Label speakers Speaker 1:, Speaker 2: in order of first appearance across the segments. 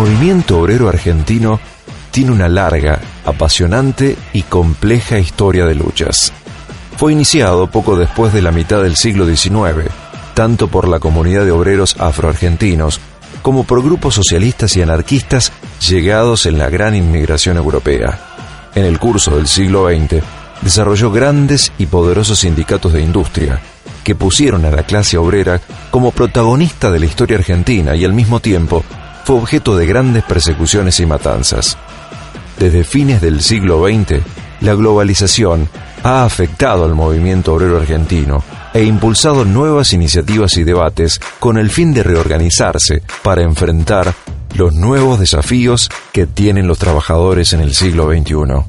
Speaker 1: Movimiento obrero argentino tiene una larga, apasionante y compleja historia de luchas. Fue iniciado poco después de la mitad del siglo XIX, tanto por la comunidad de obreros afroargentinos como por grupos socialistas y anarquistas llegados en la gran inmigración europea. En el curso del siglo XX, desarrolló grandes y poderosos sindicatos de industria, que pusieron a la clase obrera como protagonista de la historia argentina y al mismo tiempo fue objeto de grandes persecuciones y matanzas. Desde fines del siglo XX, la globalización ha afectado al movimiento obrero argentino e impulsado nuevas iniciativas y debates con el fin de reorganizarse para enfrentar los nuevos desafíos que tienen los trabajadores en el siglo XXI.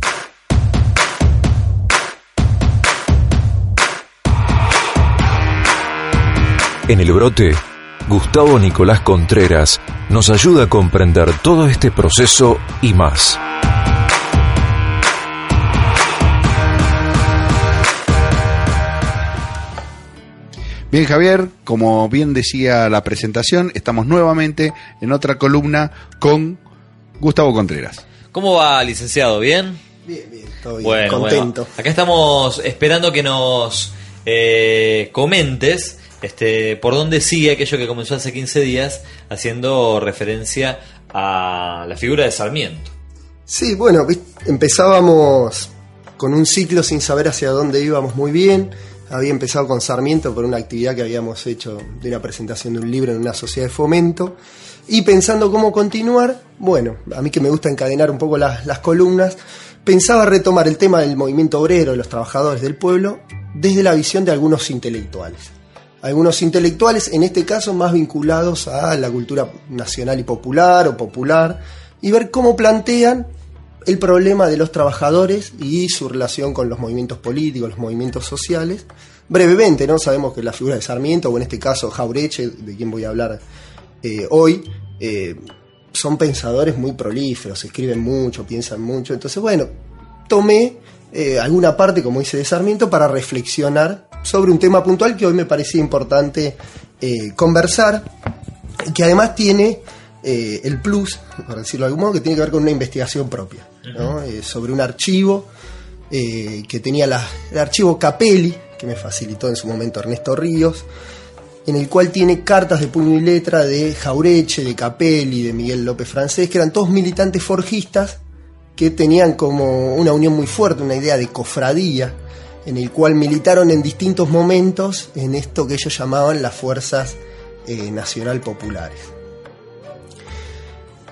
Speaker 1: En el brote, Gustavo Nicolás Contreras nos ayuda a comprender todo este proceso y más.
Speaker 2: Bien, Javier, como bien decía la presentación, estamos nuevamente en otra columna con Gustavo Contreras.
Speaker 3: ¿Cómo va, licenciado? ¿Bien?
Speaker 4: Bien, bien, todo bien.
Speaker 3: Bueno,
Speaker 4: contento.
Speaker 3: bueno. Acá estamos esperando que nos eh, comentes este, por dónde sigue aquello que comenzó hace 15 días, haciendo referencia a la figura de Sarmiento.
Speaker 4: Sí, bueno, empezábamos con un ciclo sin saber hacia dónde íbamos muy bien. Había empezado con Sarmiento por una actividad que habíamos hecho de una presentación de un libro en una sociedad de fomento. Y pensando cómo continuar, bueno, a mí que me gusta encadenar un poco las, las columnas, pensaba retomar el tema del movimiento obrero, de los trabajadores del pueblo, desde la visión de algunos intelectuales. Algunos intelectuales, en este caso, más vinculados a la cultura nacional y popular o popular, y ver cómo plantean el problema de los trabajadores y su relación con los movimientos políticos, los movimientos sociales. Brevemente, ¿no? Sabemos que la figura de Sarmiento, o en este caso Jaureche, de quien voy a hablar eh, hoy, eh, son pensadores muy prolíferos, escriben mucho, piensan mucho. Entonces, bueno, tomé eh, alguna parte, como dice de Sarmiento, para reflexionar sobre un tema puntual que hoy me parecía importante eh, conversar y que además tiene eh, el plus, por decirlo de algún modo, que tiene que ver con una investigación propia, ¿no? Eh, sobre un archivo que tenía la- el archivo Capelli, que me facilitó en su momento Ernesto Ríos, en el cual tiene cartas de puño y letra de Jaureche, de Capelli, de Miguel López Francés, que eran todos militantes forjistas que tenían como una unión muy fuerte, una idea de cofradía, en el cual militaron en distintos momentos en esto que ellos llamaban las fuerzas eh, nacional populares.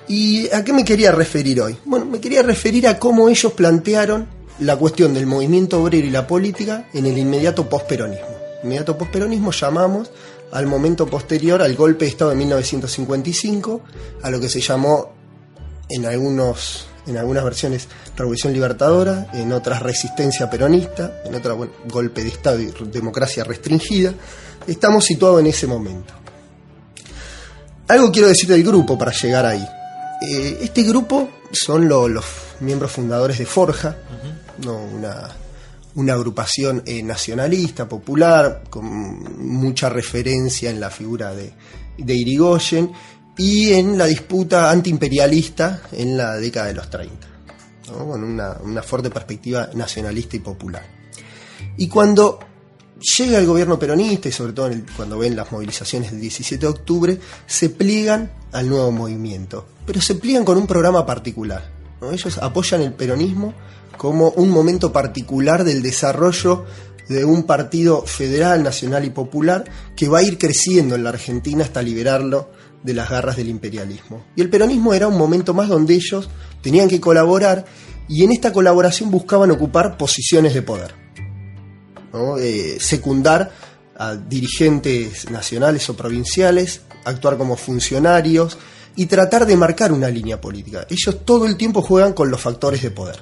Speaker 4: ¿Y a qué me quería referir hoy? Bueno, me quería referir a cómo ellos plantearon la cuestión del movimiento obrero y la política en el inmediato posperonismo. Inmediato posperonismo llamamos al momento posterior al golpe de Estado de 1955, a lo que se llamó en algunos en algunas versiones Revolución Libertadora, en otras Resistencia Peronista, en otras bueno, golpe de Estado y democracia restringida. Estamos situados en ese momento. Algo quiero decir del grupo para llegar ahí. Eh, este grupo son lo- los miembros fundadores de Forja, ¿no? una, una agrupación eh, nacionalista, popular, con mucha referencia en la figura de, de Irigoyen y en la disputa antiimperialista en la década de los 30, ¿no? con una, fuerte perspectiva nacionalista y popular. Y cuando llega el gobierno peronista y sobre todo cuando ven las movilizaciones del 17 de octubre, se pliegan al nuevo movimiento, pero se pliegan con un programa particular. Ellos apoyan el peronismo como un momento particular del desarrollo de un partido federal, nacional y popular que va a ir creciendo en la Argentina hasta liberarlo de las garras del imperialismo. Y el peronismo era un momento más donde ellos tenían que colaborar y en esta colaboración buscaban ocupar posiciones de poder. ¿no? Eh, secundar a dirigentes nacionales o provinciales, actuar como funcionarios y tratar de marcar una línea política. Ellos todo el tiempo juegan con los factores de poder.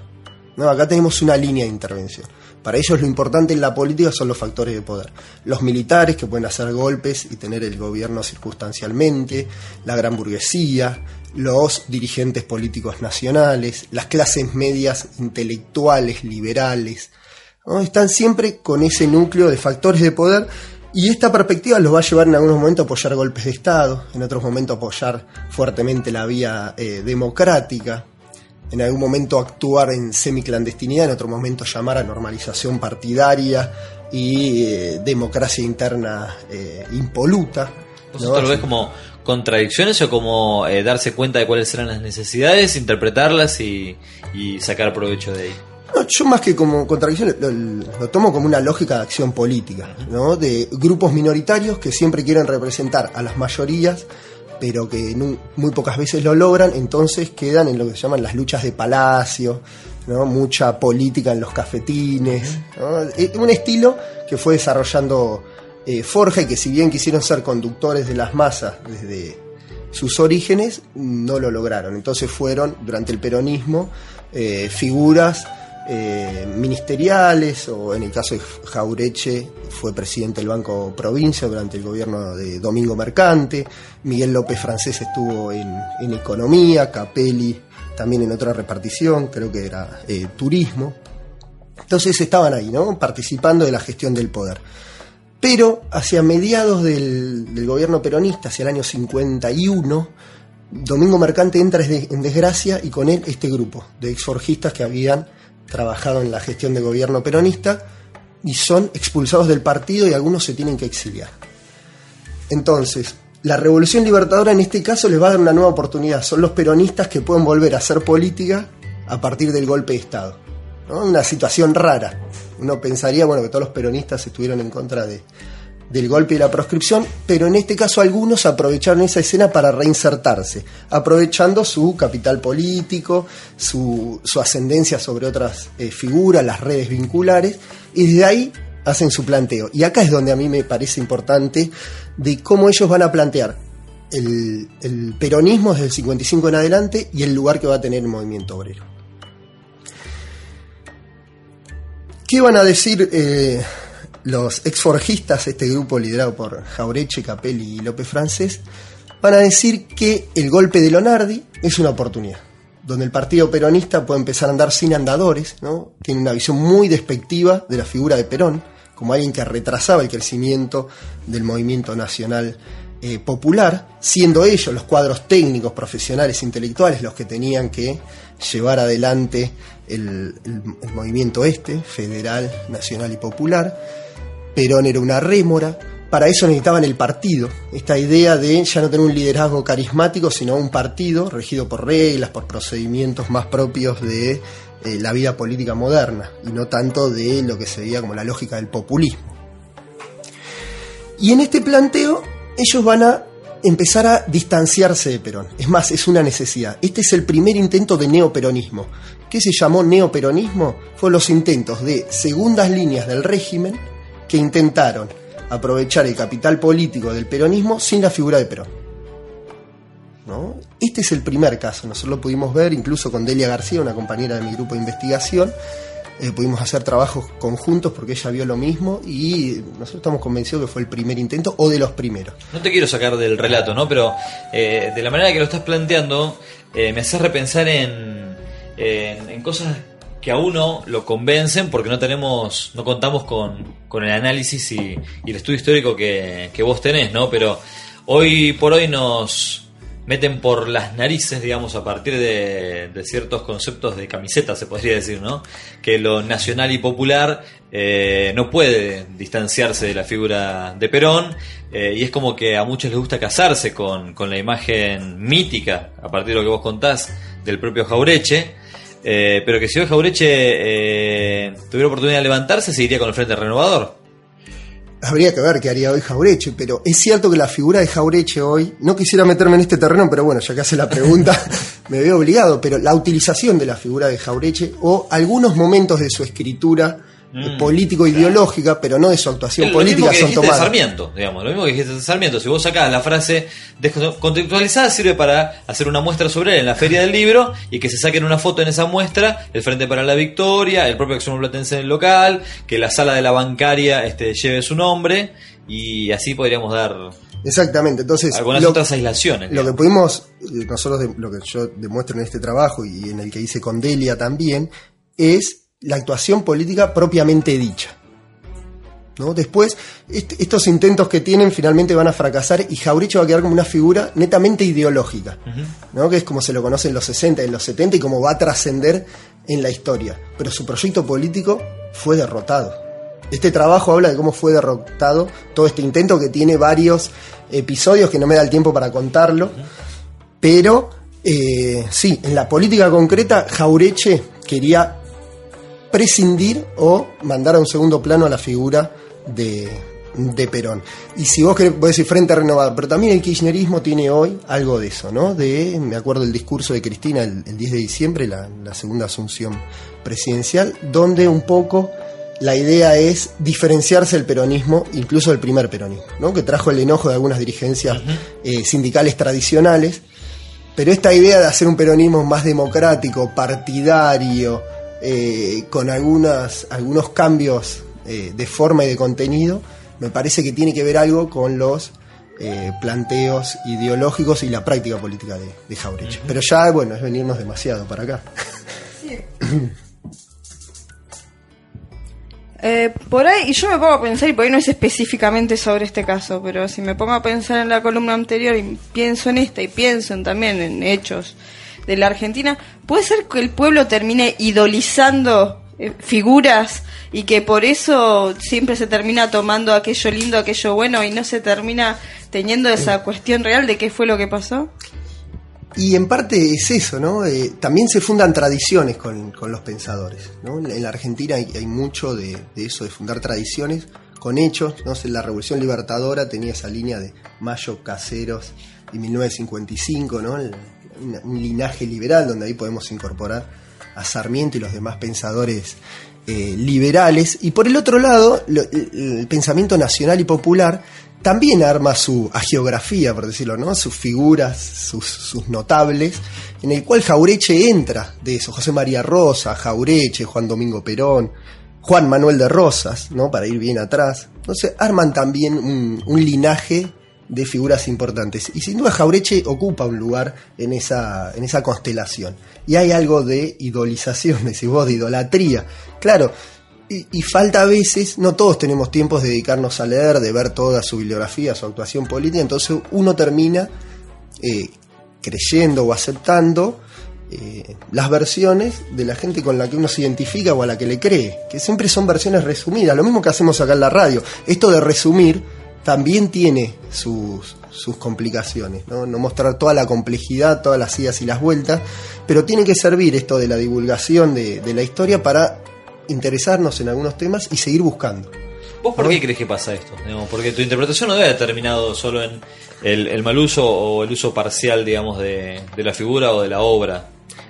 Speaker 4: ¿no? Acá tenemos una línea de intervención. Para ellos lo importante en la política son los factores de poder. Los militares que pueden hacer golpes y tener el gobierno circunstancialmente, la gran burguesía, los dirigentes políticos nacionales, las clases medias intelectuales, liberales, están siempre con ese núcleo de factores de poder Y esta perspectiva los va a llevar en algunos momentos a apoyar golpes de Estado, en otros momentos a apoyar fuertemente la vía eh, democrática, en algún momento actuar en semiclandestinidad, en otro momento llamar a normalización partidaria y eh, democracia interna eh, impoluta.
Speaker 3: ¿Vos esto lo ves como contradicciones o como eh, darse cuenta de cuáles eran las necesidades, interpretarlas y, y sacar provecho de ahí?
Speaker 4: No, yo más que como contradicción lo, lo, tomo como una lógica de acción política, ¿no? de grupos minoritarios que siempre quieren representar a las mayorías, pero que muy pocas veces lo logran, entonces quedan en lo que se llaman las luchas de palacio, ¿no? mucha política en los cafetines. Es un estilo que fue desarrollando eh, Forja y que si bien quisieron ser conductores de las masas desde sus orígenes, no lo lograron. Entonces fueron, durante el peronismo, eh, figuras eh, ministeriales, o en el caso de Jaureche fue presidente del Banco Provincia durante el gobierno de Domingo Mercante, Miguel López Francés estuvo en, Economía, Capelli también en otra repartición, creo que era eh, Turismo. Entonces estaban ahí, ¿no? Participando de la gestión del poder. Pero hacia mediados del, del gobierno peronista, hacia el año 51, Domingo Mercante entra en desgracia y con él este grupo de exforjistas que habían trabajado en la gestión de gobierno peronista y son expulsados del partido y algunos se tienen que exiliar. Entonces, la Revolución Libertadora en este caso les va a dar una nueva oportunidad. Son los peronistas que pueden volver a hacer política a partir del golpe de Estado. ¿no? Una situación rara. Uno pensaría bueno, que todos los peronistas estuvieron en contra de, del golpe y la proscripción, pero en este caso algunos aprovecharon esa escena para reinsertarse, aprovechando su capital político, su, ascendencia sobre otras eh, figuras, las redes vinculares, y desde ahí hacen su planteo. Y acá es donde a mí me parece importante de cómo ellos van a plantear el, el peronismo desde el 55 en adelante y el lugar que va a tener el movimiento obrero. ¿Qué van a decir eh, los exforjistas, este grupo liderado por Jaureche, Capelli y López Francés, van a decir que el golpe de Lonardi es una oportunidad, donde el partido peronista puede empezar a andar sin andadores, ¿no? tiene una visión muy despectiva de la figura de Perón, como alguien que retrasaba el crecimiento del movimiento nacional eh, popular, siendo ellos los cuadros técnicos, profesionales, intelectuales los que tenían que llevar adelante el, el, el movimiento este, federal, nacional y popular. Perón era una rémora, para eso necesitaban el partido, esta idea de ya no tener un liderazgo carismático, sino un partido regido por reglas, por procedimientos más propios de eh, la vida política moderna, y no tanto de lo que se veía como la lógica del populismo. Y en este planteo ellos van a empezar a distanciarse de Perón. Es más, es una necesidad. Este es el primer intento de neoperonismo. ¿Qué se llamó neoperonismo? Fueron los intentos de segundas líneas del régimen que intentaron aprovechar el capital político del peronismo sin la figura de Perón. ¿No? Este es el primer caso, nosotros lo pudimos ver incluso con Delia García, una compañera de mi grupo de investigación, eh, pudimos hacer trabajos conjuntos porque ella vio lo mismo y nosotros estamos convencidos que fue el primer intento o de los primeros.
Speaker 3: No te quiero sacar del relato, ¿no? Pero eh, de la manera que lo estás planteando, eh, me hace repensar en, en, en cosas que a uno lo convencen porque no tenemos, no contamos con, con el análisis y, el estudio histórico que, que vos tenés, ¿no? Pero hoy por hoy nos meten por las narices, digamos, a partir de, de ciertos conceptos de camiseta, se podría decir, ¿no? Que lo nacional y popular eh, no puede distanciarse de la figura de Perón eh, y es como que a muchos les gusta casarse con, con la imagen mítica, a partir de lo que vos contás, del propio Jaureche. Eh, pero que si hoy Jaureche eh, tuviera oportunidad de levantarse, seguiría con el Frente Renovador.
Speaker 4: Habría que ver qué haría hoy Jaureche, pero es cierto que la figura de Jaureche hoy, no quisiera meterme en este terreno, pero bueno, ya que hace la pregunta, me veo obligado, pero la utilización de la figura de Jaureche o algunos momentos de su escritura mm, político-ideológica, claro. pero no de su actuación
Speaker 3: lo
Speaker 4: política,
Speaker 3: mismo que
Speaker 4: son tomadas.
Speaker 3: De Sarmiento, digamos, lo mismo que dijiste de Sarmiento. Si vos sacás la frase contextualizada, sirve para hacer una muestra sobre él en la feria del libro y que se saquen una foto en esa muestra, el Frente para la Victoria, el propio Acción Platense en el local, que la sala de la bancaria este, lleve su nombre y así podríamos dar
Speaker 4: Exactamente, entonces
Speaker 3: algunas
Speaker 4: lo,
Speaker 3: otras aislaciones.
Speaker 4: Lo digamos. que pudimos, nosotros de, lo que yo demuestro en este trabajo y en el que hice con Delia también, es la actuación política propiamente dicha. ¿no? Después, est- estos intentos que tienen finalmente van a fracasar y Jaureche va a quedar como una figura netamente ideológica, ¿no? que es como se lo conoce en los 60 y en los 70 y como va a trascender en la historia. Pero su proyecto político fue derrotado. Este trabajo habla de cómo fue derrotado todo este intento que tiene varios episodios que no me da el tiempo para contarlo. Pero eh, sí, en la política concreta, Jaureche quería prescindir o mandar a un segundo plano a la figura de, de Perón. Y si vos querés, vos decir frente renovado, pero también el kirchnerismo tiene hoy algo de eso, ¿no? De, me acuerdo el discurso de Cristina el, el 10 de diciembre, la, la segunda asunción presidencial, donde un poco la idea es diferenciarse del peronismo, incluso del primer peronismo, ¿no? que trajo el enojo de algunas dirigencias eh, sindicales tradicionales, pero esta idea de hacer un peronismo más democrático, partidario, eh, con algunas, algunos cambios eh, de forma y de contenido, me parece que tiene que ver algo con los eh, planteos ideológicos y la práctica política de, de. Pero ya, bueno, es venirnos demasiado para acá.
Speaker 5: Eh, por ahí, y yo me pongo a pensar, y por ahí no es específicamente sobre este caso, pero si me pongo a pensar en la columna anterior y pienso en esta y pienso en, también en hechos de la Argentina, ¿puede ser que el pueblo termine idolizando eh, figuras y que por eso siempre se termina tomando aquello lindo, aquello bueno y no se termina teniendo esa cuestión real de qué fue lo que pasó?
Speaker 4: Y en parte es eso, ¿no? Eh, también se fundan tradiciones con, con los pensadores, ¿no? En la Argentina hay, hay mucho de, de eso, de fundar tradiciones con hechos, ¿no? La Revolución Libertadora tenía esa línea de Mayo Caseros y 1955, ¿no? El- un linaje liberal donde ahí podemos incorporar a Sarmiento y los demás pensadores eh, liberales. Y por el otro lado, el, pensamiento nacional y popular también arma su geografía, por decirlo, ¿no? Sus figuras, sus, notables, en el cual Jaureche entra de eso. José María Rosa, Jaureche, Juan Domingo Perón, Juan Manuel de Rosas, ¿no? Para ir bien atrás. Entonces arman también un linaje de figuras importantes. Y sin duda Jaureche ocupa un lugar en esa, en esa constelación. Y hay algo de idolización, decís vos, de idolatría. Claro, y, falta a veces, no todos tenemos tiempos de dedicarnos a leer, de ver toda su bibliografía, su actuación política, entonces uno termina eh, creyendo o aceptando eh, las versiones de la gente con la que uno se identifica o a la que le cree, que siempre son versiones resumidas, lo mismo que hacemos acá en la radio. Esto de resumir también tiene sus, sus complicaciones, ¿no? no mostrar toda la complejidad, todas las idas y las vueltas, pero tiene que servir esto de la divulgación de, de la historia para interesarnos en algunos temas y seguir buscando.
Speaker 3: ¿Vos por qué crees que pasa esto? Digamos, porque tu interpretación no debe haber terminado solo en el, el mal uso o el uso parcial, digamos, de, de la figura o de la obra.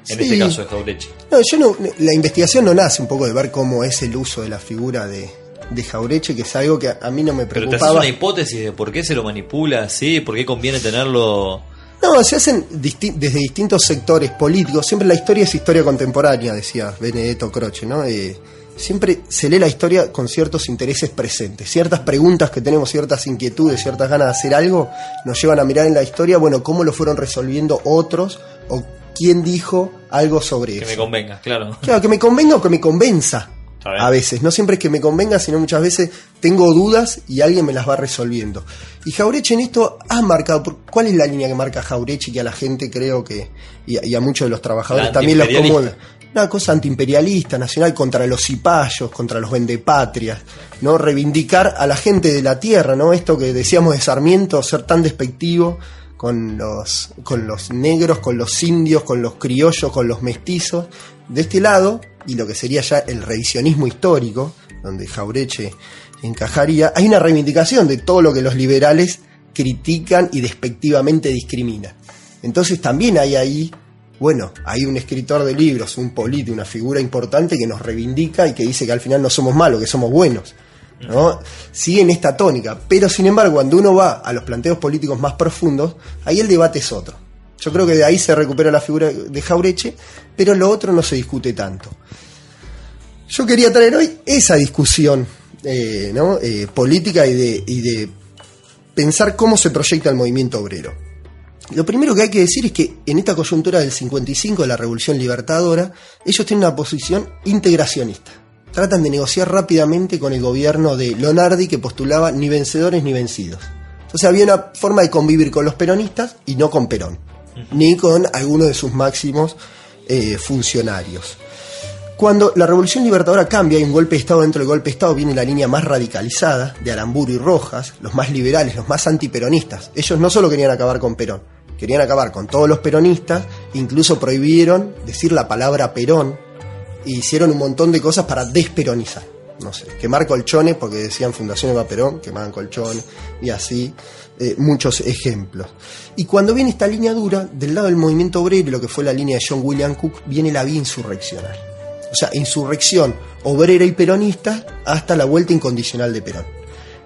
Speaker 3: En
Speaker 4: Sí.
Speaker 3: este caso de Jaureche.
Speaker 4: No, yo no, la investigación no nace un poco de ver cómo es el uso de la figura de, de Jaureche, que es algo que a, mí no me
Speaker 3: Pero te haces
Speaker 4: preocupaba.
Speaker 3: una hipótesis de por qué se lo manipula así, por qué conviene tenerlo.
Speaker 4: No, se hacen disti- desde distintos sectores políticos. Siempre la historia es historia contemporánea, decía Benedetto Croce, ¿no? Eh, siempre se lee la historia con ciertos intereses presentes. Ciertas preguntas que tenemos, ciertas inquietudes, ciertas ganas de hacer algo, nos llevan a mirar en la historia, bueno, cómo lo fueron resolviendo otros o quién dijo algo sobre
Speaker 3: Que
Speaker 4: eso.
Speaker 3: me convenga, claro.
Speaker 4: Claro, que me convenga o que me convenza. A veces, no siempre es que me convenga, sino muchas veces tengo dudas y alguien me las va resolviendo. Y Jaureche en esto ha marcado, ¿cuál es la línea que marca Jaureche y que a la gente creo que, y a, y a muchos de los trabajadores también los conmueve? Una cosa antiimperialista, nacional, contra los cipayos, contra los vendepatrias, ¿no? Reivindicar a la gente de la tierra, ¿no? Esto que decíamos de Sarmiento, ser tan despectivo con los, con los negros, con los indios, con los criollos, con los mestizos. De este lado, y lo que sería ya el revisionismo histórico, donde Jaureche encajaría, hay una reivindicación de todo lo que los liberales critican y despectivamente discriminan. Entonces también hay ahí, bueno, hay un escritor de libros, un político, una figura importante que nos reivindica y que dice que al final no somos malos, que somos buenos. ¿no? Siguen esta tónica, pero sin embargo, cuando uno va a los planteos políticos más profundos, ahí el debate es otro. Yo creo que de ahí se recupera la figura de Jaureche, pero lo otro no se discute tanto. Yo quería traer hoy esa discusión eh. Eh, política y de, y de pensar cómo se proyecta el movimiento obrero. Lo primero que hay que decir es que en esta coyuntura del 55 de la Revolución Libertadora, ellos tienen una posición integracionista. tratan de negociar rápidamente con el gobierno de Lonardi que postulaba ni vencedores ni vencidos. Entonces había una forma de convivir con los peronistas y no con Perón, ni con alguno de sus máximos eh, funcionarios. Cuando la Revolución Libertadora cambia y un golpe de Estado dentro del golpe de Estado viene la línea más radicalizada de Aramburu y Rojas, los más liberales, los más antiperonistas. Ellos no solo querían acabar con Perón, querían acabar con todos los peronistas, incluso prohibieron decir la palabra Perón e hicieron un montón de cosas para desperonizar. No sé, quemar colchones porque decían Fundación Eva Perón, quemaban colchones y así, eh, muchos ejemplos. Y cuando viene esta línea dura, del lado del movimiento obrero lo que fue la línea de John William Cook, viene la vía insurreccional. O sea, insurrección obrera y peronista hasta la vuelta incondicional de Perón.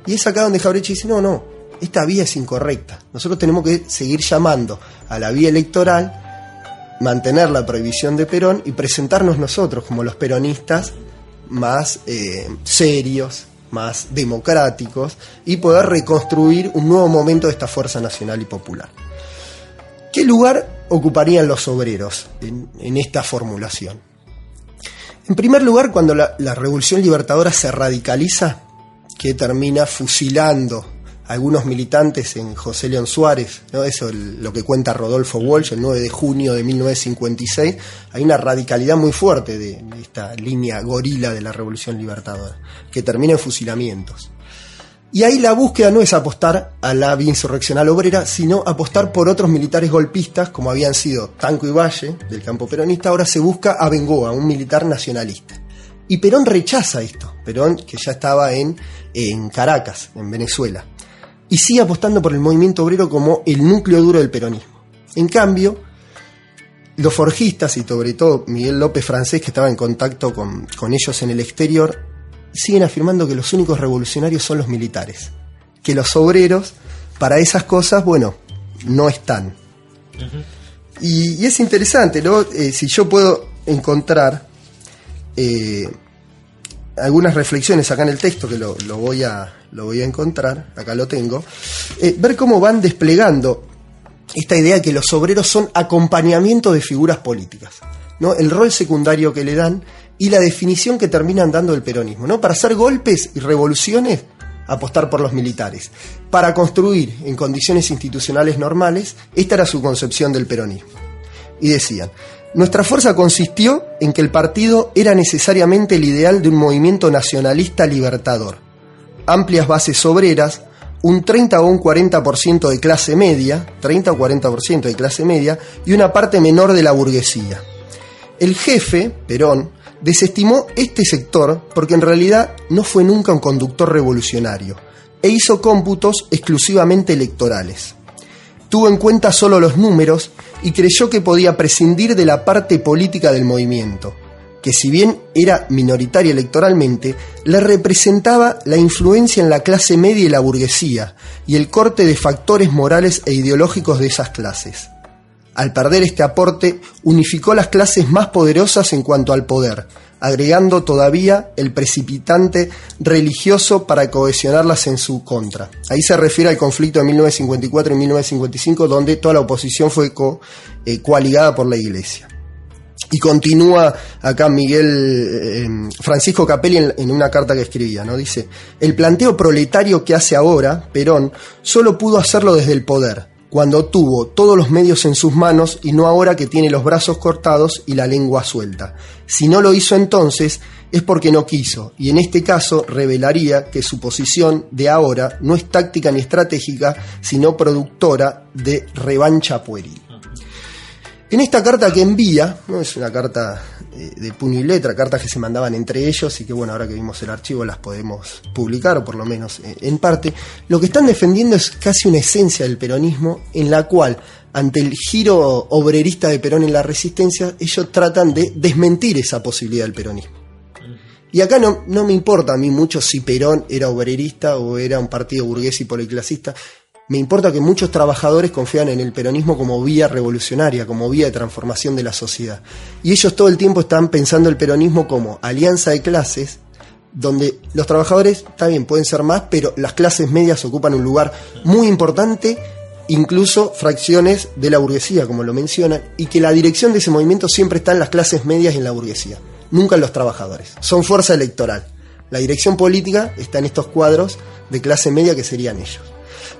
Speaker 4: Y es acá donde Jaureche dice, no, no, esta vía es incorrecta. Nosotros tenemos que seguir llamando a la vía electoral, mantener la prohibición de Perón y presentarnos nosotros como los peronistas más eh, serios, más democráticos y poder reconstruir un nuevo momento de esta fuerza nacional y popular. ¿Qué lugar ocuparían los obreros en, esta formulación? En primer lugar, cuando la revolución libertadora se radicaliza, que termina fusilando algunos militantes en José León Suárez, eso es lo que cuenta Rodolfo Walsh el 9 de junio de 1956, hay una radicalidad muy fuerte de, esta línea gorila de la Revolución Libertadora, que termina en fusilamientos. Y ahí la búsqueda no es apostar a la insurreccional obrera, sino apostar por otros militares golpistas, como habían sido Tanco y Valle, del campo peronista, ahora se busca a Bengoa, un militar nacionalista. Y Perón rechaza esto, Perón que ya estaba en, en Caracas, en Venezuela y sigue apostando por el movimiento obrero como el núcleo duro del peronismo. En cambio, los forjistas y sobre todo Miguel López Francés, que estaba en contacto con, con, ellos en el exterior, siguen afirmando que los únicos revolucionarios son los militares, que los obreros para esas cosas, bueno, no están. Uh -huh. y, y, es interesante, ¿no? Eh, si yo puedo encontrar eh, algunas reflexiones acá en el texto que lo, lo, voy, a, lo voy a encontrar, acá lo tengo, eh, ver cómo van desplegando esta idea de que los obreros son acompañamiento de figuras políticas, ¿no? el rol secundario que le dan y la definición que terminan dando del peronismo. ¿no? Para hacer golpes y revoluciones, apostar por los militares. Para construir en condiciones institucionales normales, esta era su concepción del peronismo. Y decían, nuestra fuerza consistió en que el partido era necesariamente el ideal de un movimiento nacionalista libertador. Amplias bases obreras, un 30 o un 40% de clase media, 30 o 40% de clase media, y una parte menor de la burguesía. El jefe, Perón, desestimó este sector porque en realidad no fue nunca un conductor revolucionario e hizo cómputos exclusivamente electorales. Tuvo en cuenta solo los números y creyó que podía prescindir de la parte política del movimiento, que si bien era minoritaria electoralmente, le representaba la influencia en la clase media y la burguesía y el corte de factores morales e ideológicos de esas clases. Al perder este aporte, unificó las clases más poderosas en cuanto al poder, agregando todavía el precipitante religioso para cohesionarlas en su contra. Ahí se refiere al conflicto de 1954 y 1955, donde toda la oposición fue eh, coaligada por la Iglesia. Y continúa acá Miguel eh, Francisco Capelli en, en, una carta que escribía, ¿no? Dice, el planteo proletario que hace ahora Perón solo pudo hacerlo desde el poder, cuando tuvo todos los medios en sus manos y no ahora que tiene los brazos cortados y la lengua suelta. Si no lo hizo entonces es porque no quiso, y en este caso revelaría que su posición de ahora no es táctica ni estratégica, sino productora de revancha pueril. En esta carta que envía, no es una carta de puño y letra, cartas que se mandaban entre ellos y que bueno, ahora que vimos el archivo las podemos publicar o por lo menos en parte, lo que están defendiendo es casi una esencia del peronismo en la cual ante el giro obrerista de Perón en la resistencia, ellos tratan de desmentir esa posibilidad del peronismo. Y acá no, no me importa a mí mucho si Perón era obrerista o era un partido burgués y policlasista, me importa que muchos trabajadores confían en el peronismo como vía revolucionaria, como vía de transformación de la sociedad. Y ellos todo el tiempo están pensando el peronismo como alianza de clases, donde los trabajadores, está bien, pueden ser más, pero las clases medias ocupan un lugar muy importante, incluso fracciones de la burguesía, como lo mencionan, y que la dirección de ese movimiento siempre está en las clases medias y en la burguesía. nunca en los trabajadores. Son fuerza electoral. La dirección política está en estos cuadros de clase media que serían ellos.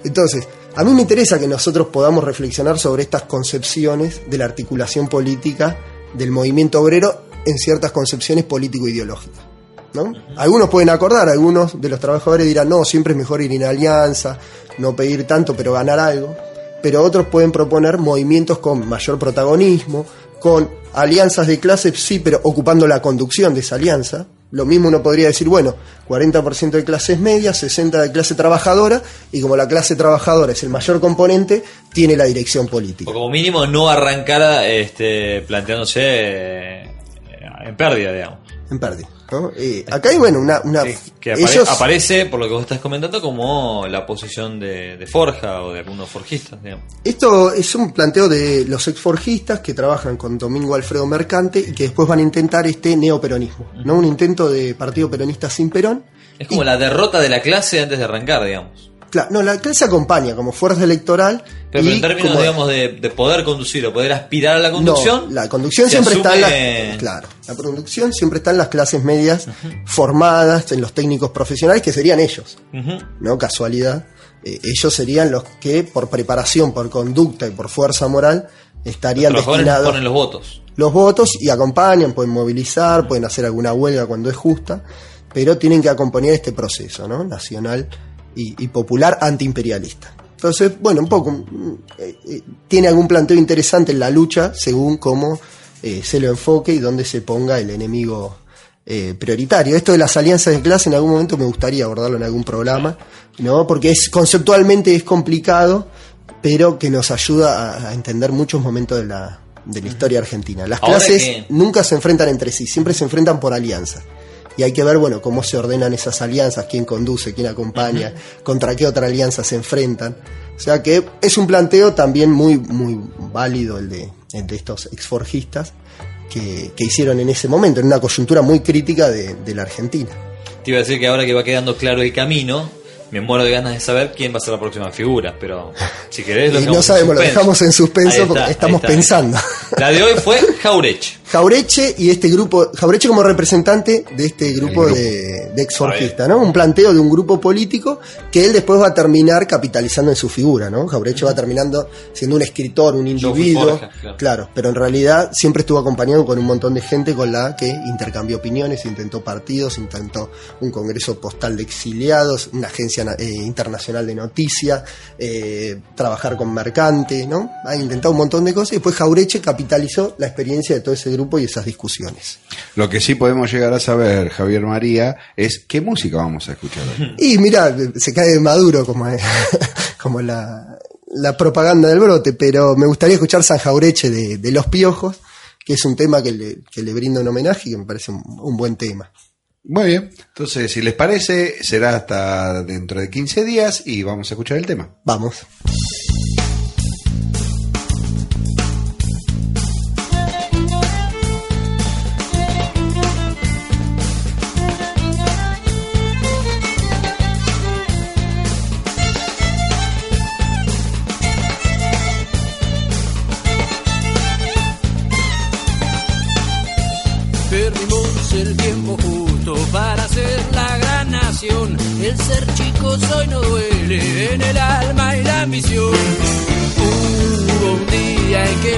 Speaker 4: Entonces, a mí me interesa que nosotros podamos reflexionar sobre estas concepciones de la articulación política del movimiento obrero en ciertas concepciones político-ideológicas. ¿no? Algunos pueden acordar, algunos de los trabajadores dirán, no, siempre es mejor ir en alianza, no pedir tanto, pero ganar algo. Pero otros pueden proponer movimientos con mayor protagonismo, con alianzas de clase, sí, pero ocupando la conducción de esa alianza. Lo mismo uno podría decir, bueno, 40% de clases medias, 60% de clase trabajadora, y como la clase trabajadora es el mayor componente, tiene la dirección política.
Speaker 3: O como mínimo no arrancar este, planteándose eh, en pérdida, digamos.
Speaker 4: En pérdida. ¿No? Eh, acá hay, bueno, una... una
Speaker 3: Sí, que apare-
Speaker 4: ellos-
Speaker 3: aparece, por lo que vos estás comentando, como la posición de, de Forja o de algunos forjistas, digamos.
Speaker 4: Esto es un planteo de los exforjistas que trabajan con Domingo Alfredo Mercante y que después van a intentar este neoperonismo, ¿no? Un intento de partido peronista sin Perón.
Speaker 3: Es como la derrota de la clase antes de arrancar, digamos.
Speaker 4: Claro, no, la clase acompaña como fuerza electoral.
Speaker 3: Pero,
Speaker 4: y
Speaker 3: en términos,
Speaker 4: como-
Speaker 3: digamos, de, de poder conducir o poder aspirar a la
Speaker 4: No,
Speaker 3: conducción.
Speaker 4: la conducción siempre está en claro, la conducción siempre está en las clases medias formadas, en los técnicos profesionales que serían ellos, no casualidad. Eh, ellos serían los que por preparación, por conducta y por fuerza moral
Speaker 3: Los
Speaker 4: estarían
Speaker 3: trabajadores
Speaker 4: destinados
Speaker 3: ponen los votos.
Speaker 4: los votos y acompañan, pueden movilizar, pueden hacer alguna huelga cuando es justa, pero tienen que acompañar este proceso ¿no? nacional y, y popular antiimperialista. Entonces, bueno, un poco, eh, eh, tiene algún planteo interesante en la lucha según cómo eh, se lo enfoque y dónde se ponga el enemigo eh, prioritario. Esto de las alianzas de clase en algún momento me gustaría abordarlo en algún programa, ¿no? porque es conceptualmente es complicado, pero que nos ayuda a, a entender muchos momentos de la, de la historia argentina. Las
Speaker 3: Ahora
Speaker 4: clases
Speaker 3: que-
Speaker 4: nunca se enfrentan entre sí, siempre se enfrentan por alianzas. Y hay que ver, bueno, cómo se ordenan esas alianzas, quién conduce, quién acompaña, contra qué otra alianza se enfrentan. O sea que es un planteo también muy, muy válido el de, el de estos exforjistas que, que hicieron en ese momento, en una coyuntura muy crítica de, de la Argentina.
Speaker 3: Te iba a decir que ahora que va quedando claro el camino, me muero de ganas de saber quién va a ser la próxima figura, pero si querés lo
Speaker 4: Y
Speaker 3: dejamos
Speaker 4: no sabemos,
Speaker 3: en
Speaker 4: lo dejamos en suspenso
Speaker 3: está,
Speaker 4: porque estamos
Speaker 3: está,
Speaker 4: pensando.
Speaker 3: La de hoy fue Jaureche.
Speaker 4: Jaureche y este grupo, Jaureche como representante de este grupo,
Speaker 2: grupo.
Speaker 4: de, de exforjistas, ¿no? Un planteo de un grupo político que él después va a terminar capitalizando en su figura, ¿no? Jaureche va terminando siendo un escritor, un individuo,
Speaker 3: Forja, claro.
Speaker 4: claro, pero en realidad siempre estuvo acompañado con un montón de gente con la que intercambió opiniones, intentó partidos, intentó un congreso postal de exiliados, una agencia eh, internacional de noticias, eh, trabajar con mercante, ¿no? Ha intentado un montón de cosas y después Jaureche capitalizó la experiencia de todo ese grupo y esas discusiones.
Speaker 2: Lo que sí podemos llegar a saber, Javier María, es qué música vamos a escuchar hoy.
Speaker 4: Y mira, se cae de maduro como, como la, la propaganda del brote, pero me gustaría escuchar San Jaureche de, de Los Piojos, que es un tema que le, que le brinda un homenaje y que me parece un, un buen tema.
Speaker 2: Muy bien, entonces si les parece, será hasta dentro de 15 días y vamos a escuchar el tema.
Speaker 4: Vamos.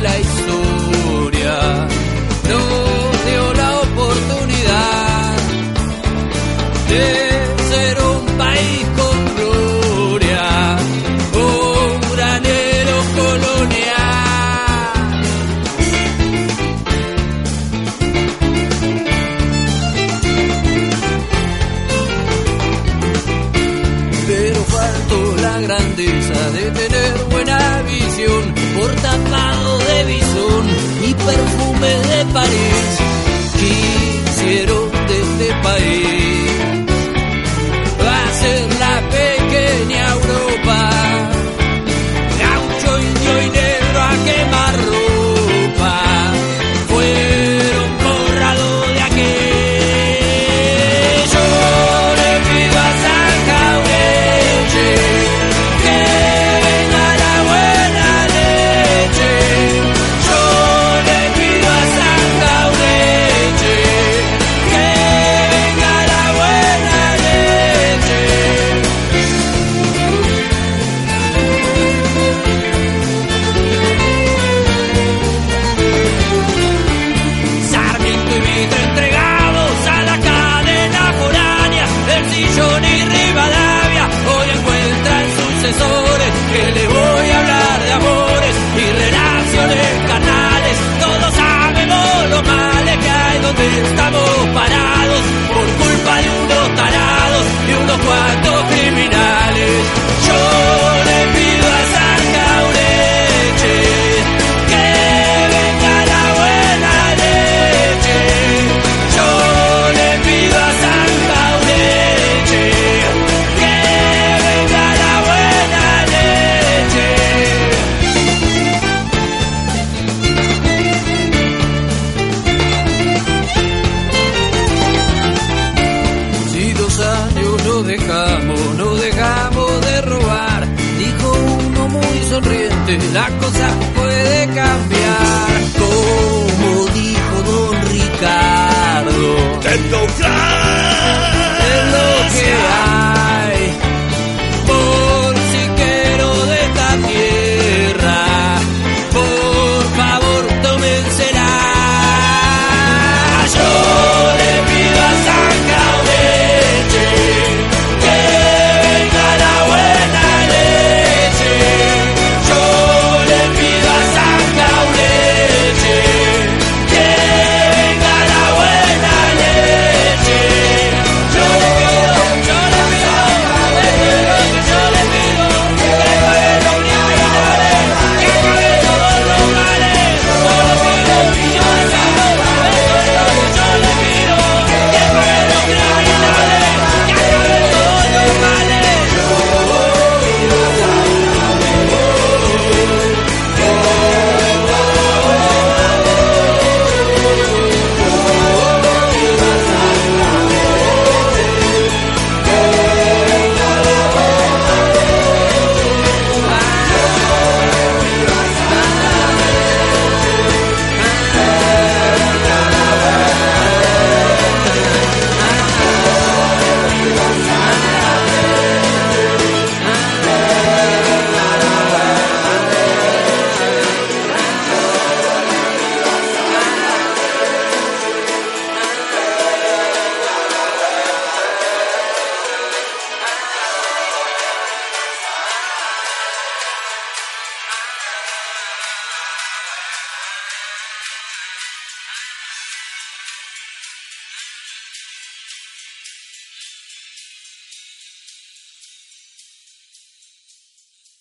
Speaker 6: Día en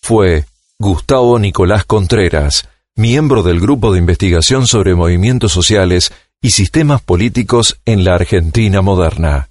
Speaker 1: fue Gustavo Nicolás Contreras, miembro del Grupo de Investigación sobre Movimientos Sociales y Sistemas Políticos en la Argentina Moderna.